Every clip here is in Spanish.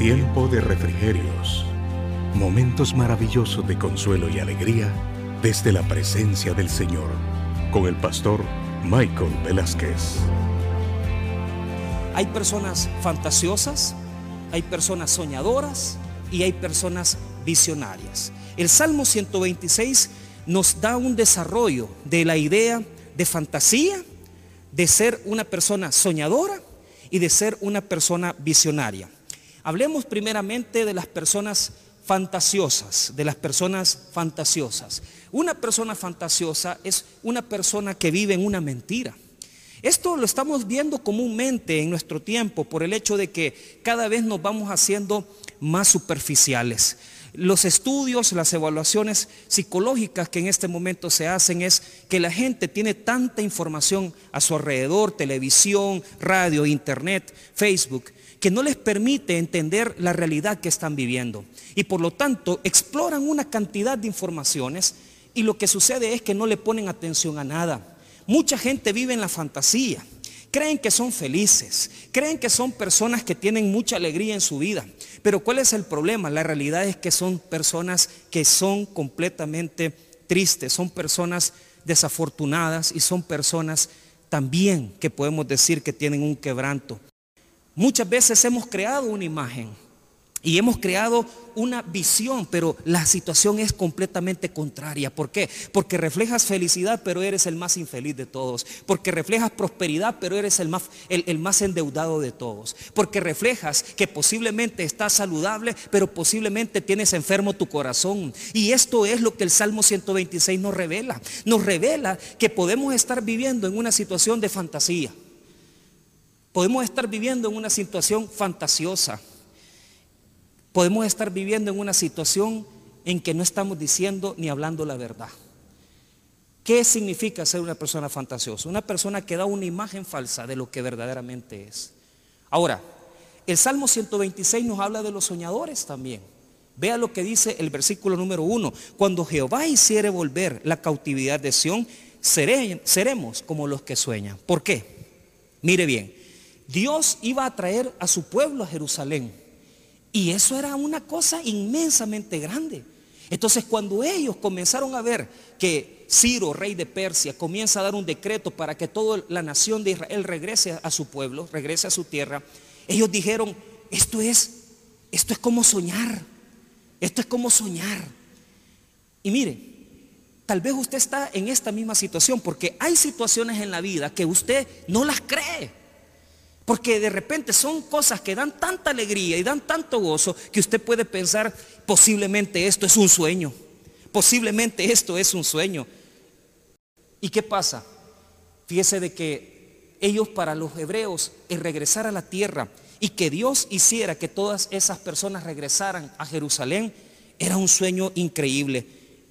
Tiempo de refrigerios. Momentos maravillosos de consuelo y alegría desde la presencia del Señor. Con el pastor Michael Velázquez. Hay personas fantasiosas, hay personas soñadoras y hay personas visionarias. El Salmo 126 nos da un desarrollo de la idea de fantasía, de ser una persona soñadora y de ser una persona visionaria. Hablemos primeramente de las personas fantasiosas, de las personas fantasiosas. Una persona fantasiosa es una persona que vive en una mentira. Esto lo estamos viendo comúnmente en nuestro tiempo por el hecho de que cada vez nos vamos haciendo más superficiales. Los estudios, las evaluaciones psicológicas que en este momento se hacen es que la gente tiene tanta información a su alrededor, televisión, radio, internet, Facebook, que no les permite entender la realidad que están viviendo. Y por lo tanto exploran una cantidad de informaciones y lo que sucede es que no le ponen atención a nada. Mucha gente vive en la fantasía. Creen que son felices, creen que son personas que tienen mucha alegría en su vida. Pero ¿cuál es el problema? La realidad es que son personas que son completamente tristes, son personas desafortunadas y son personas también que podemos decir que tienen un quebranto. Muchas veces hemos creado una imagen y hemos creado una visión, pero la situación es completamente contraria. ¿Por qué? Porque reflejas felicidad, pero eres el más infeliz de todos. Porque reflejas prosperidad, pero eres el más, el, más endeudado de todos. Porque reflejas que posiblemente estás saludable, pero posiblemente tienes enfermo tu corazón. Y esto es lo que el Salmo 126 nos revela. Nos revela que podemos estar viviendo en una situación de fantasía. Podemos estar viviendo en una situación fantasiosa. Podemos estar viviendo en una situación en que no estamos diciendo ni hablando la verdad. ¿Qué significa ser una persona fantasiosa? Una persona que da una imagen falsa de lo que verdaderamente es. Ahora, el Salmo 126 nos habla de los soñadores también. Vea lo que dice el versículo número 1. Cuando Jehová hiciere volver la cautividad de Sión, seremos como los que sueñan. ¿Por qué? Mire bien, Dios iba a traer a su pueblo a Jerusalén. Y eso era una cosa inmensamente grande. Entonces cuando ellos comenzaron a ver que Ciro, rey de Persia, comienza a dar un decreto para que toda la nación de Israel regrese a su pueblo, regrese a su tierra, ellos dijeron, esto es, esto es como soñar, esto es como soñar. Y mire, tal vez usted está en esta misma situación porque hay situaciones en la vida que usted no las cree. Porque de repente son cosas que dan tanta alegría y dan tanto gozo que usted puede pensar, posiblemente esto es un sueño. Posiblemente esto es un sueño. ¿Y qué pasa? Fíjese de que ellos para los hebreos, el regresar a la tierra y que Dios hiciera que todas esas personas regresaran a Jerusalén, era un sueño increíble.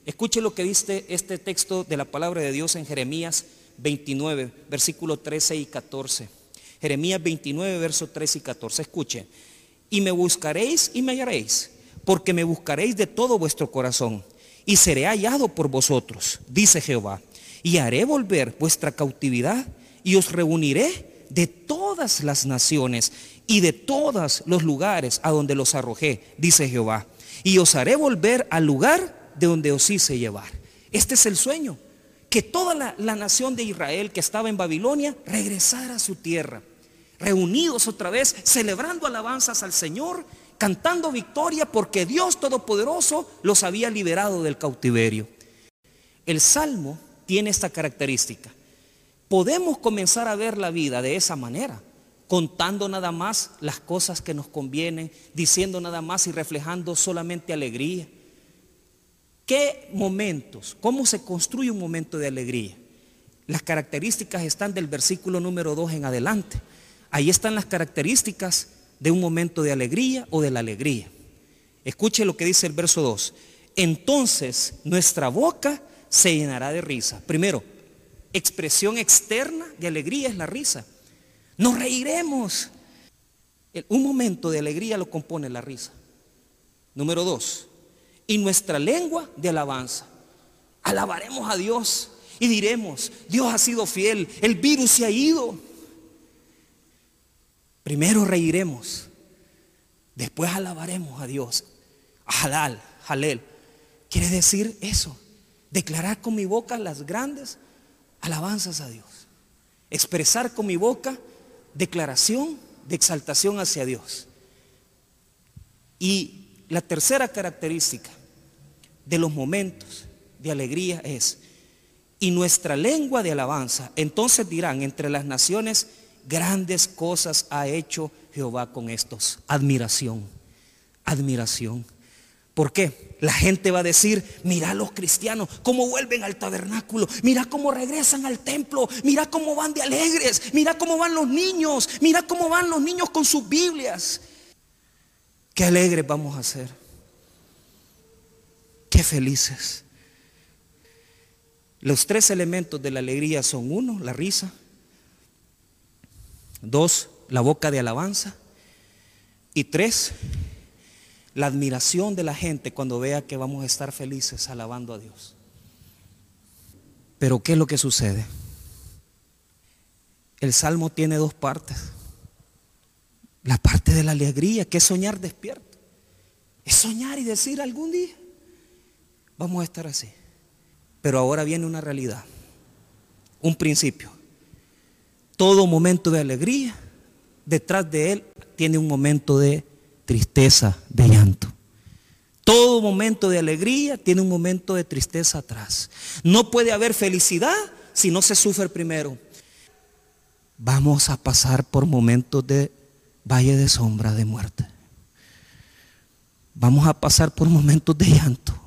Escuche lo que dice este texto de la palabra de Dios en Jeremías 29, versículo 13 y 14. Jeremías 29, versos 3 y 14. Escuchen. Y me buscaréis y me hallaréis, porque me buscaréis de todo vuestro corazón, y seré hallado por vosotros, dice Jehová. Y haré volver vuestra cautividad, y os reuniré de todas las naciones y de todos los lugares a donde los arrojé, dice Jehová. Y os haré volver al lugar de donde os hice llevar. Este es el sueño que toda la, nación de Israel que estaba en Babilonia regresara a su tierra reunidos otra vez, celebrando alabanzas al Señor, cantando victoria porque Dios Todopoderoso los había liberado del cautiverio. El Salmo tiene esta característica. Podemos comenzar a ver la vida de esa manera, contando nada más las cosas que nos convienen, diciendo nada más y reflejando solamente alegría. ¿Qué momentos? ¿Cómo se construye un momento de alegría? Las características están del versículo número 2 en adelante. Ahí están las características de un momento de alegría o de la alegría. Escuche lo que dice el verso 2. Entonces nuestra boca se llenará de risa. Primero, expresión externa de alegría es la risa. Nos reiremos. Un momento de alegría lo compone la risa. Número dos, y nuestra lengua de alabanza. Alabaremos a Dios y diremos, Dios ha sido fiel, el virus se ha ido. Primero reiremos, Después alabaremos a Dios. Halal, halel. Quiere decir eso. Declarar con mi boca las grandes alabanzas a Dios. Expresar con mi boca declaración de exaltación hacia Dios. Y la tercera característica de los momentos de alegría es, y nuestra lengua de alabanza, entonces dirán entre las naciones, grandes cosas ha hecho Jehová con estos. Admiración, admiración. ¿Por qué? La gente va a decir, mira los cristianos, cómo vuelven al tabernáculo, mira cómo regresan al templo, mira cómo van de alegres, mira cómo van los niños, mira cómo van los niños con sus Biblias. Qué alegres vamos a ser. Felices. Los tres elementos de la alegría son uno, la risa, dos, la boca de alabanza y tres, la admiración de la gente cuando vea que vamos a estar felices alabando a Dios. Pero ¿qué es lo que sucede? El salmo tiene dos partes. La parte de la alegría, que es soñar despierto. Es soñar y decir algún día, vamos a estar así. Pero ahora viene una realidad, un principio. Todo momento de alegría, detrás de él tiene un momento de tristeza, de llanto. Todo momento de alegría tiene un momento de tristeza atrás. No puede haber felicidad si no se sufre primero. Vamos a pasar por momentos de valle de sombra de muerte. Vamos a pasar por momentos de llanto.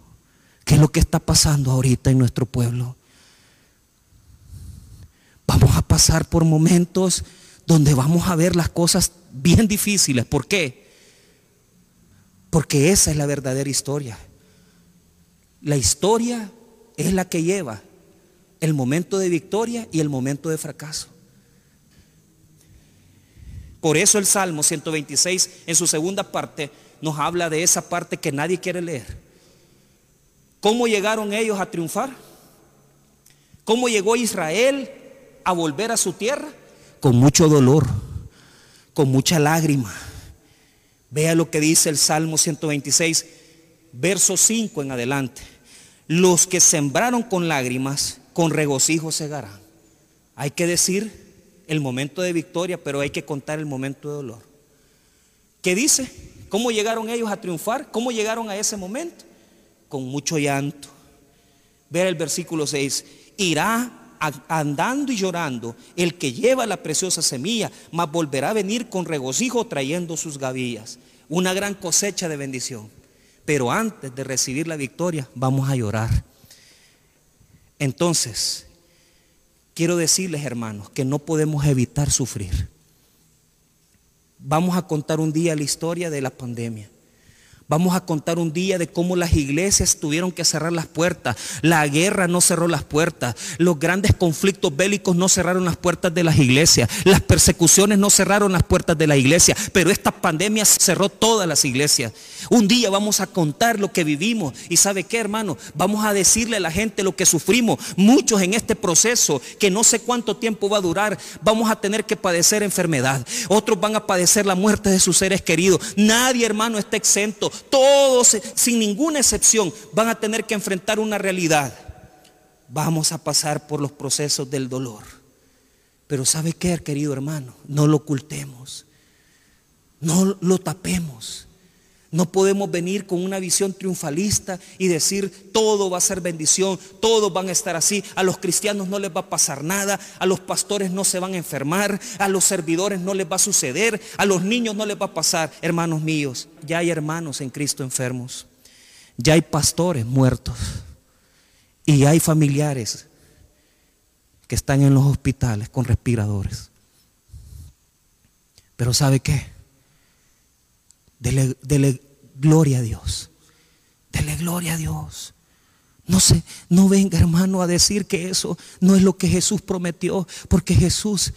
¿Qué es lo que está pasando ahorita en nuestro pueblo? Vamos a pasar por momentos donde vamos a ver las cosas bien difíciles. ¿Por qué? Porque esa es la verdadera historia. La historia es la que lleva el momento de victoria y el momento de fracaso. Por eso el Salmo 126 en su segunda parte nos habla de esa parte que nadie quiere leer. ¿Cómo llegaron ellos a triunfar? ¿Cómo llegó Israel a volver a su tierra? Con mucho dolor, con mucha lágrima. Vea lo que dice el Salmo 126, verso 5 en adelante. Los que sembraron con lágrimas, con regocijo segarán. Hay que decir el momento de victoria, pero hay que contar el momento de dolor. ¿Qué dice? ¿Cómo llegaron ellos a triunfar? ¿Cómo llegaron a ese momento? Con mucho llanto. Ver el versículo 6. Irá andando y llorando el que lleva la preciosa semilla, mas volverá a venir con regocijo trayendo sus gavillas. Una gran cosecha de bendición. Pero antes de recibir la victoria, vamos a llorar. Entonces, quiero decirles, hermanos, que no podemos evitar sufrir. Vamos a contar un día la historia de la pandemia. Vamos a contar un día de cómo las iglesias tuvieron que cerrar las puertas. La guerra no cerró las puertas. Los grandes conflictos bélicos no cerraron las puertas de las iglesias. Las persecuciones no cerraron las puertas de la iglesia. Pero esta pandemia cerró todas las iglesias. Un día vamos a contar lo que vivimos. Y sabe qué, hermano, vamos a decirle a la gente lo que sufrimos. Muchos en este proceso, que no sé cuánto tiempo va a durar, vamos a tener que padecer enfermedad. Otros van a padecer la muerte de sus seres queridos. Nadie, hermano, está exento todos, sin ninguna excepción, van a tener que enfrentar una realidad. Vamos a pasar por los procesos del dolor. Pero ¿sabe qué, querido hermano? No lo ocultemos. No lo tapemos. No podemos venir con una visión triunfalista y decir todo va a ser bendición, todos van a estar así, a los cristianos no les va a pasar nada, a los pastores no se van a enfermar, a los servidores no les va a suceder, a los niños no les va a pasar. Hermanos míos, ya hay hermanos en Cristo enfermos, ya hay pastores muertos y hay familiares que están en los hospitales con respiradores. Pero ¿sabe qué? Dele, gloria a Dios. Dele gloria a Dios. No sé, no venga hermano a decir que eso no es lo que Jesús prometió, porque Jesús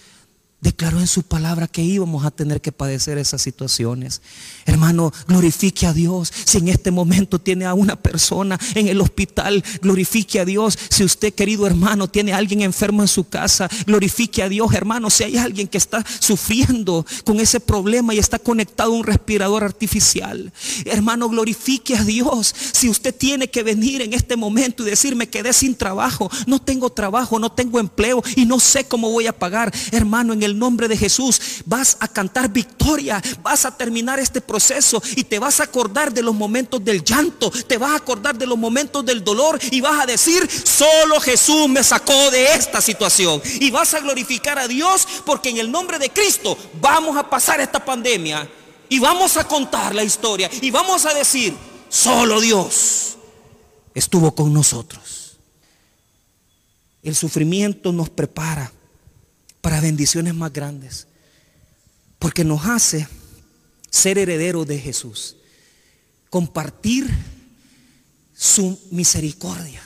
declaró en su palabra que íbamos a tener que padecer esas situaciones. Hermano, glorifique a Dios. Si en este momento tiene a una persona en el hospital, glorifique a Dios. Si usted, querido hermano, tiene a alguien enfermo en su casa, glorifique a Dios, hermano. Si hay alguien que está sufriendo con ese problema y está conectado a un respirador artificial, hermano, glorifique a Dios. Si usted tiene que venir en este momento y decirme quedé sin trabajo, no tengo trabajo, no tengo empleo y no sé cómo voy a pagar, hermano, en el nombre de Jesús vas a cantar victoria, vas a terminar este proceso y te vas a acordar de los momentos del llanto, te vas a acordar de los momentos del dolor y vas a decir, solo Jesús me sacó de esta situación. Y vas a glorificar a Dios porque en el nombre de Cristo vamos a pasar esta pandemia y vamos a contar la historia y vamos a decir, solo Dios estuvo con nosotros. El sufrimiento nos prepara para bendiciones más grandes. Porque nos hace ser herederos de Jesús. Compartir su misericordia,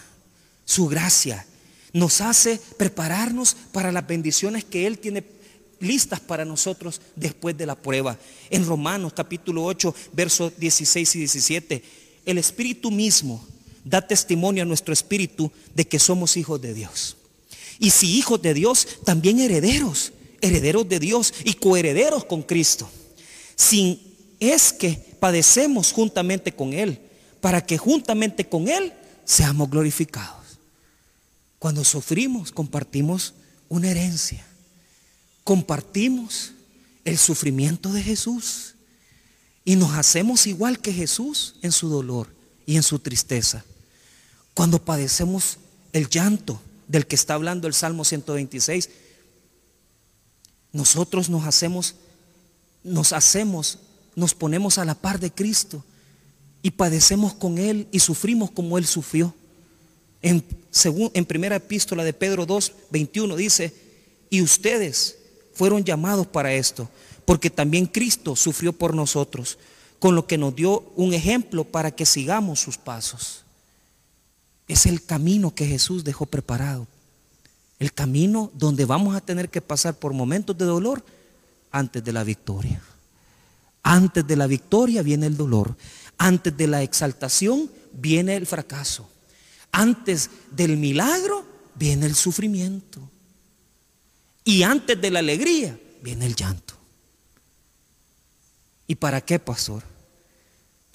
su gracia. Nos hace prepararnos para las bendiciones que Él tiene listas para nosotros después de la prueba. En Romanos capítulo 8, versos 16 y 17, el Espíritu mismo da testimonio a nuestro espíritu de que somos hijos de Dios. Y si hijos de Dios, también herederos, herederos de Dios y coherederos con Cristo. Sin es que padecemos juntamente con Él, para que juntamente con Él seamos glorificados. Cuando sufrimos, compartimos una herencia. Compartimos el sufrimiento de Jesús. Y nos hacemos igual que Jesús en su dolor y en su tristeza. Cuando padecemos el llanto, del que está hablando el Salmo 126, nosotros nos hacemos, nos hacemos, nos ponemos a la par de Cristo y padecemos con Él y sufrimos como Él sufrió. En, según, en primera epístola de Pedro 2, 21 dice, y ustedes fueron llamados para esto, porque también Cristo sufrió por nosotros, con lo que nos dio un ejemplo para que sigamos sus pasos. Es el camino que Jesús dejó preparado. El camino donde vamos a tener que pasar por momentos de dolor antes de la victoria. Antes de la victoria viene el dolor. Antes de la exaltación viene el fracaso. Antes del milagro viene el sufrimiento. Y antes de la alegría viene el llanto. ¿Y para qué, pastor?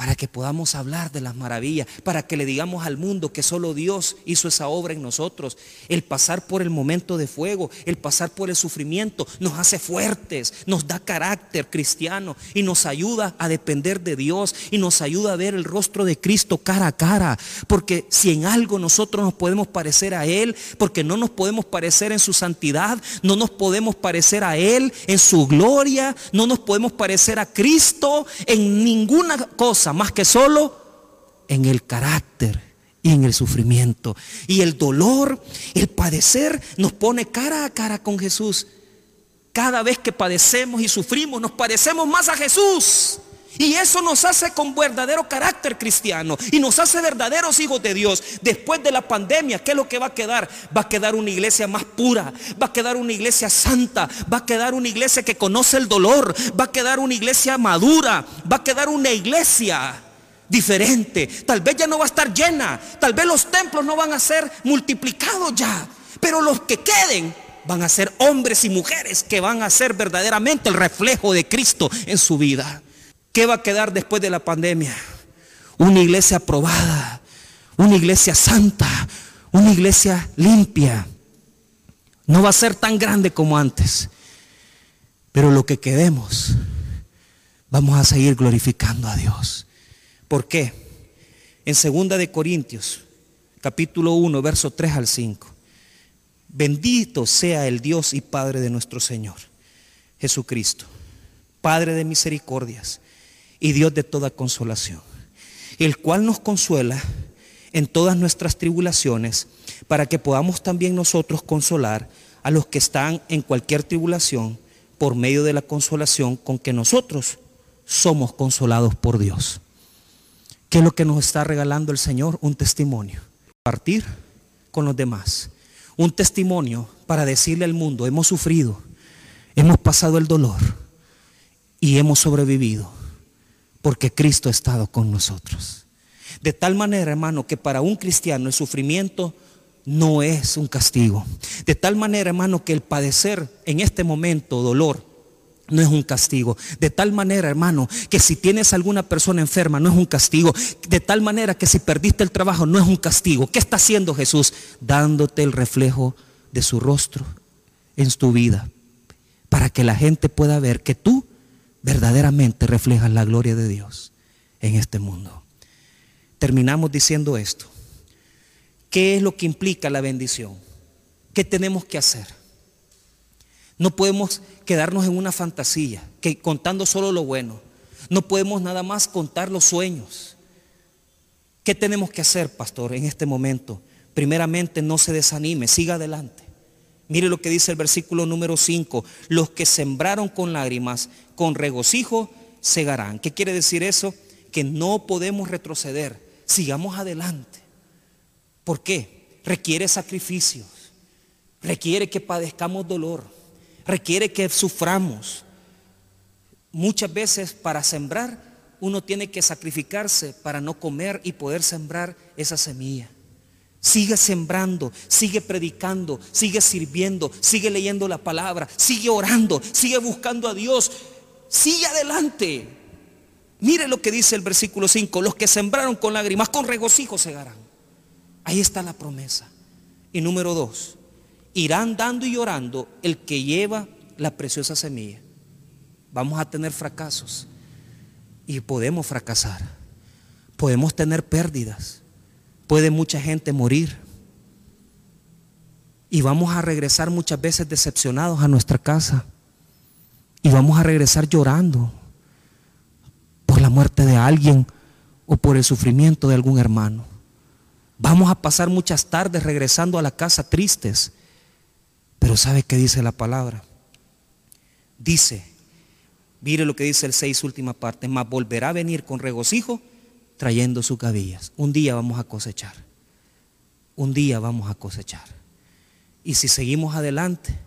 Para que podamos hablar de las maravillas, para que le digamos al mundo que solo Dios hizo esa obra en nosotros. El pasar por el momento de fuego, el pasar por el sufrimiento, nos hace fuertes, nos da carácter cristiano y nos ayuda a depender de Dios y nos ayuda a ver el rostro de Cristo cara a cara. Porque si en algo nosotros nos podemos parecer a Él, porque no nos podemos parecer en su santidad, no nos podemos parecer a Él en su gloria, no nos podemos parecer a Cristo en ninguna cosa más que solo en el carácter y en el sufrimiento. Y el dolor, el padecer nos pone cara a cara con Jesús. Cada vez que padecemos y sufrimos, nos parecemos más a Jesús. Y eso nos hace con verdadero carácter cristiano y nos hace verdaderos hijos de Dios. Después de la pandemia, ¿qué es lo que va a quedar? Va a quedar una iglesia más pura, va a quedar una iglesia santa, va a quedar una iglesia que conoce el dolor, va a quedar una iglesia madura, va a quedar una iglesia diferente. Tal vez ya no va a estar llena, tal vez los templos no van a ser multiplicados ya, pero los que queden van a ser hombres y mujeres que van a ser verdaderamente el reflejo de Cristo en su vida. ¿Qué va a quedar después de la pandemia? Una iglesia aprobada, una iglesia santa, una iglesia limpia. No va a ser tan grande como antes, pero lo que quedemos, vamos a seguir glorificando a Dios. ¿Por qué? En 2 de Corintios, capítulo 1, verso 3 al 5. Bendito sea el Dios y Padre de nuestro Señor, Jesucristo, Padre de misericordias y Dios de toda consolación, el cual nos consuela en todas nuestras tribulaciones, para que podamos también nosotros consolar a los que están en cualquier tribulación por medio de la consolación con que nosotros somos consolados por Dios. ¿Qué es lo que nos está regalando el Señor? Un testimonio. Partir con los demás. Un testimonio para decirle al mundo, hemos sufrido, Hemos pasado el dolor y hemos sobrevivido porque Cristo ha estado con nosotros. De tal manera, hermano, que para un cristiano el sufrimiento no es un castigo. De tal manera, hermano, que el padecer en este momento dolor no es un castigo. De tal manera, hermano, que si tienes alguna persona enferma, no es un castigo. De tal manera que si perdiste el trabajo, no es un castigo. ¿Qué está haciendo Jesús? Dándote el reflejo de su rostro en tu vida. Para que la gente pueda ver que tú verdaderamente reflejas la gloria de Dios en este mundo. Terminamos diciendo esto. ¿Qué es lo que implica la bendición? ¿Qué tenemos que hacer? No podemos quedarnos en una fantasía, que contando solo lo bueno. No podemos nada más contar los sueños. ¿Qué tenemos que hacer, pastor, en este momento? Primeramente, no se desanime, siga adelante. Mire lo que dice el versículo número 5. Los que sembraron con lágrimas, con regocijo, segarán. ¿Qué quiere decir eso? Que no podemos retroceder. Sigamos adelante. ¿Por qué? Requiere sacrificios. Requiere que padezcamos dolor requiere que suframos. Muchas veces para sembrar uno tiene que sacrificarse para no comer y poder sembrar esa semilla. Sigue sembrando, sigue predicando, sigue sirviendo, sigue leyendo la palabra, sigue orando, sigue buscando a Dios. Sigue adelante. Mire lo que dice el versículo 5. Los que sembraron con lágrimas, con regocijo segarán. Ahí está la promesa. Y número 2 irán dando y llorando el que lleva la preciosa semilla. Vamos a tener fracasos y podemos fracasar. Podemos tener pérdidas. Puede mucha gente morir. Y vamos a regresar muchas veces decepcionados a nuestra casa. Y vamos a regresar llorando por la muerte de alguien o por el sufrimiento de algún hermano. Vamos a pasar muchas tardes regresando a la casa tristes pero ¿sabe qué dice la palabra? Dice, mire lo que dice el 6 última parte, más volverá a venir con regocijo trayendo sus gavillas. Un día vamos a cosechar. Un día vamos a cosechar. Y si seguimos adelante,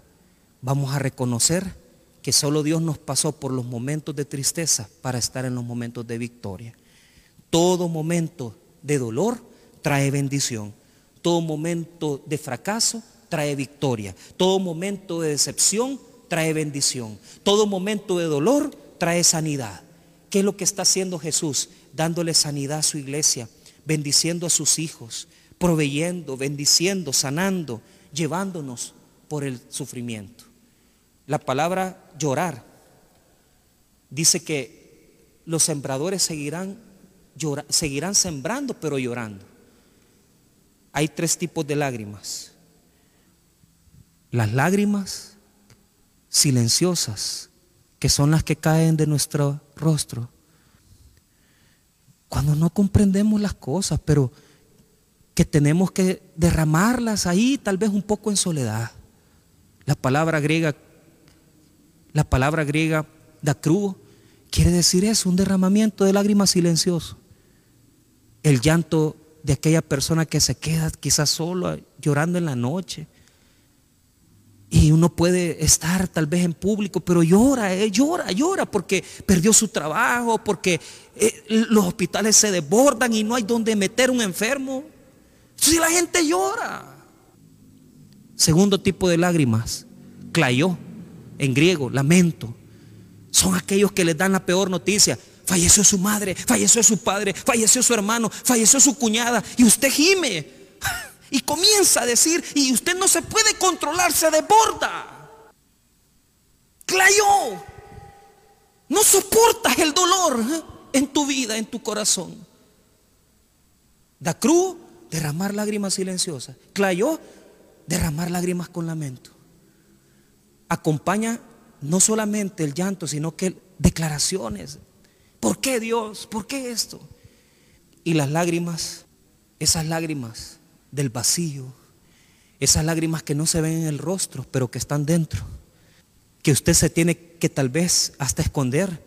vamos a reconocer que solo Dios nos pasó por los momentos de tristeza para estar en los momentos de victoria. Todo momento de dolor trae bendición. Todo momento de fracaso trae victoria. Todo momento de decepción trae bendición. Todo momento de dolor trae sanidad. ¿Qué es lo que está haciendo Jesús? Dándole sanidad a su iglesia, bendiciendo a sus hijos, proveyendo, bendiciendo, sanando, llevándonos por el sufrimiento. La palabra llorar dice que los sembradores seguirán, seguirán sembrando, pero llorando. Hay tres tipos de lágrimas las lágrimas silenciosas, que son las que caen de nuestro rostro, cuando no comprendemos las cosas, pero que tenemos que derramarlas ahí, tal vez un poco en soledad. La palabra griega, la palabra griega cruz quiere decir eso, un derramamiento de lágrimas silencioso. El llanto de aquella persona que se queda quizás solo llorando en la noche, y uno puede estar tal vez en público, pero llora, eh, llora, llora porque perdió su trabajo, porque eh, los hospitales se desbordan y no hay donde meter un enfermo. Si la gente llora. Segundo tipo de lágrimas, clayó, en griego, lamento. Son aquellos que les dan la peor noticia. Falleció su madre, falleció su padre, falleció su hermano, falleció su cuñada y usted gime. Y comienza a decir, y usted no se puede controlar, se desborda. Clayó. No soportas el dolor ¿eh? en tu vida, en tu corazón. Da cruz, derramar lágrimas silenciosas. Clayó, derramar lágrimas con lamento. Acompaña no solamente el llanto, sino que declaraciones. ¿Por qué Dios? ¿Por qué esto? Y las lágrimas, esas lágrimas del vacío, esas lágrimas que no se ven en el rostro, pero que están dentro, que usted se tiene que tal vez hasta esconder.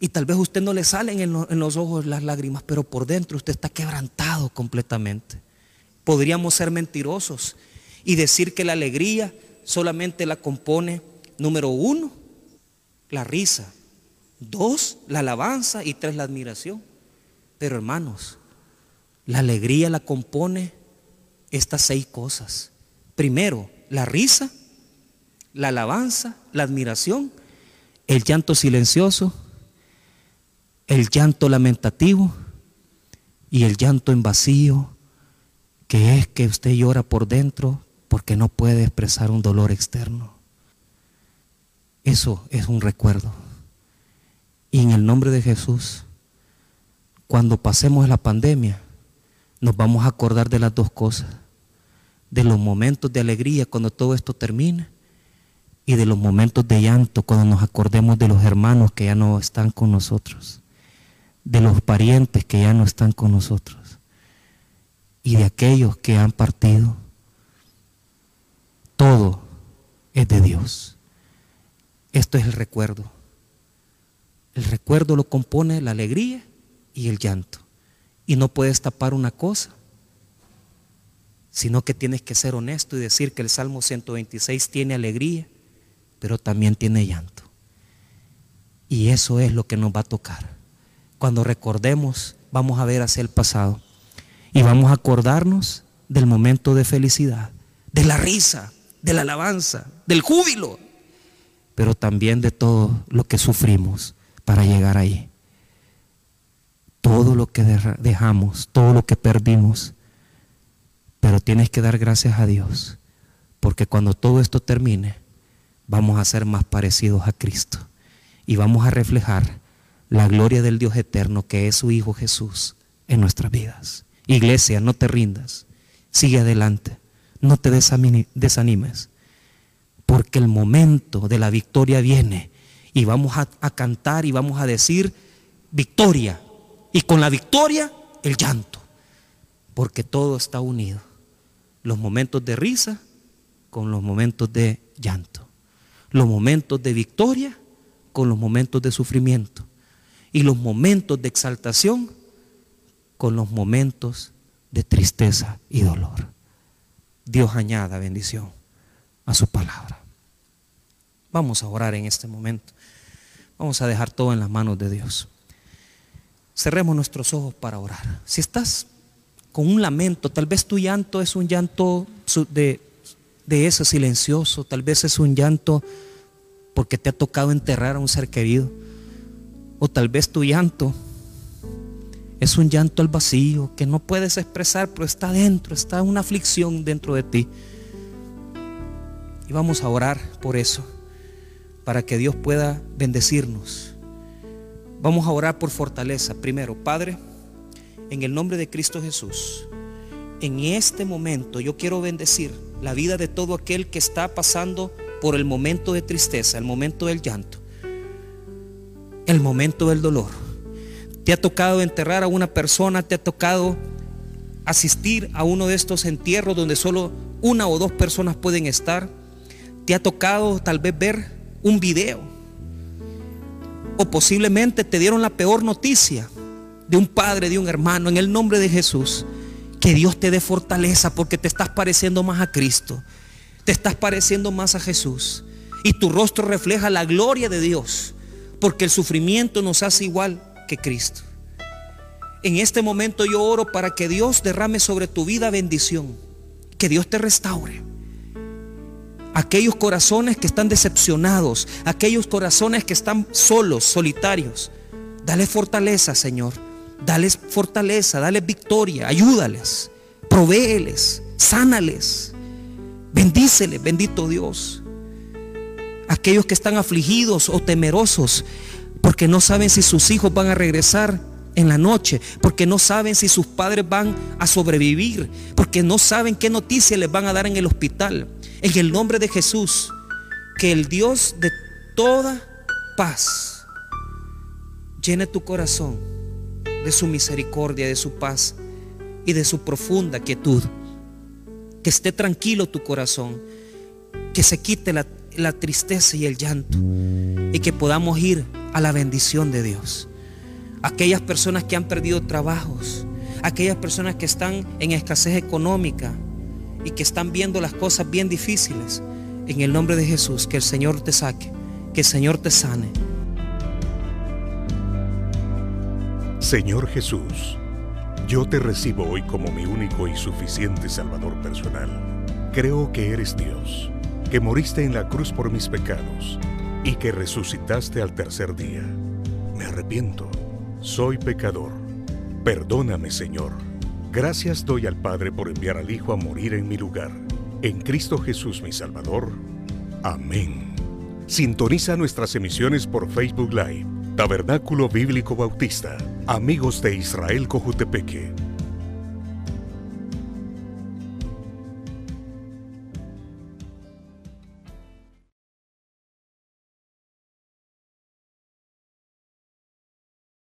Y tal vez usted no le salen en, los ojos las lágrimas, pero por dentro usted está quebrantado completamente. Podríamos ser mentirosos y decir que la alegría solamente la compone número uno, la risa. Dos, la alabanza. Y tres, la admiración. Pero hermanos, la alegría la compone estas seis cosas. Primero, la risa, la alabanza, la admiración, el llanto silencioso, el llanto lamentativo y el llanto en vacío, que es que usted llora por dentro porque no puede expresar un dolor externo. Eso es un recuerdo. Y en el nombre de Jesús, cuando pasemos la pandemia, nos vamos a acordar de las dos cosas. De los momentos de alegría cuando todo esto termine y de los momentos de llanto cuando nos acordemos de los hermanos que ya no están con nosotros, de los parientes que ya no están con nosotros y de aquellos que han partido. Todo es de Dios. Esto es el recuerdo. El recuerdo lo compone la alegría y el llanto. Y no puedes tapar una cosa, sino que tienes que ser honesto y decir que el Salmo 126 tiene alegría, pero también tiene llanto. Y eso es lo que nos va a tocar. Cuando recordemos, vamos a ver hacia el pasado. Y vamos a acordarnos del momento de felicidad, de la risa, de la alabanza, del júbilo, pero también de todo lo que sufrimos para llegar ahí. Todo lo que dejamos, todo lo que perdimos, pero tienes que dar gracias a Dios, porque cuando todo esto termine, vamos a ser más parecidos a Cristo y vamos a reflejar la gloria del Dios eterno que es su Hijo Jesús en nuestras vidas. Iglesia, no te rindas. Sigue adelante. No te desanimes. Porque el momento de la victoria viene. Y vamos a, cantar y vamos a decir victoria. Y con la victoria, el llanto. Porque todo está unido. Los momentos de risa con los momentos de llanto. Los momentos de victoria con los momentos de sufrimiento. Y los momentos de exaltación con los momentos de tristeza y dolor. Dios añada bendición a su palabra. Vamos a orar en este momento. Vamos a dejar todo en las manos de Dios. Cerremos nuestros ojos para orar. Si estás con un lamento, tal vez tu llanto es un llanto de, de ese silencioso, tal vez es un llanto porque te ha tocado enterrar a un ser querido, o tal vez tu llanto es un llanto al vacío que no puedes expresar, pero está dentro, está una aflicción dentro de ti. Y vamos a orar por eso, para que Dios pueda bendecirnos. Vamos a orar por fortaleza. Primero, Padre, en el nombre de Cristo Jesús, en este momento yo quiero bendecir la vida de todo aquel que está pasando por el momento de tristeza, el momento del llanto, el momento del dolor. Te ha tocado enterrar a una persona, te ha tocado asistir a uno de estos entierros donde solo una o dos personas pueden estar. Te ha tocado tal vez ver un video. O posiblemente te dieron la peor noticia de un padre, de un hermano, en el nombre de Jesús. Que Dios te dé fortaleza porque te estás pareciendo más a Cristo. Te estás pareciendo más a Jesús. Y tu rostro refleja la gloria de Dios. Porque el sufrimiento nos hace igual que Cristo. En este momento yo oro para que Dios derrame sobre tu vida bendición, que Dios te restaure. Aquellos corazones que están decepcionados, aquellos corazones que están solos, solitarios, dale fortaleza, Señor. Dale fortaleza, dale victoria, ayúdales, provéeles, sánales, bendíceles, bendito Dios. Aquellos que están afligidos o temerosos, porque no saben si sus hijos van a regresar en la noche, porque no saben si sus padres van a sobrevivir, porque no saben qué noticias les van a dar en el hospital. En el nombre de Jesús, que el Dios de toda paz llene tu corazón de su misericordia, de su paz y de su profunda quietud. Que esté tranquilo tu corazón, que se quite la, la tristeza y el llanto y que podamos ir a la bendición de Dios. Aquellas personas que han perdido trabajos, aquellas personas que están en escasez económica y que están viendo las cosas bien difíciles, En el nombre de Jesús, que el Señor te saque, que el Señor te sane. Señor Jesús, yo te recibo hoy como mi único y suficiente Salvador personal. Creo que eres Dios, que moriste en la cruz por mis pecados y que resucitaste al tercer día. Me arrepiento, soy pecador. Perdóname, Señor. Gracias doy al Padre por enviar al Hijo a morir en mi lugar. En Cristo Jesús mi Salvador. Amén. Sintoniza nuestras emisiones por Facebook Live, Tabernáculo Bíblico Bautista, Amigos de Israel Cojutepeque